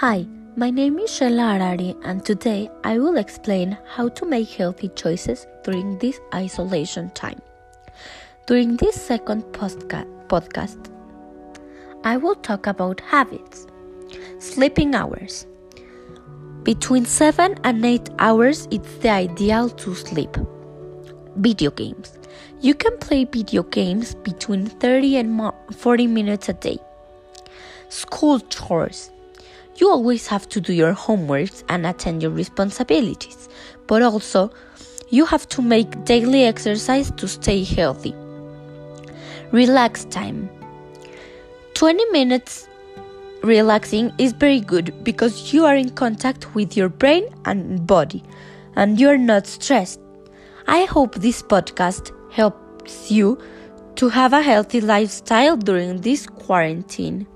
Hi, my name is Shella Arari, and today I will explain how to make healthy choices during this isolation time. During this second podcast, I will talk about habits. Sleeping hours. Between 7 and 8 hours it's the ideal to sleep. Video games. You can play video games between 30 and 40 minutes a day. School chores. You always have to do your homeworks and attend your responsibilities, but also you have to make daily exercise to stay healthy. Relax time. 20 minutes relaxing is very good because you are in contact with your brain and body and you are not stressed. I hope this podcast helps you to have a healthy lifestyle during this quarantine.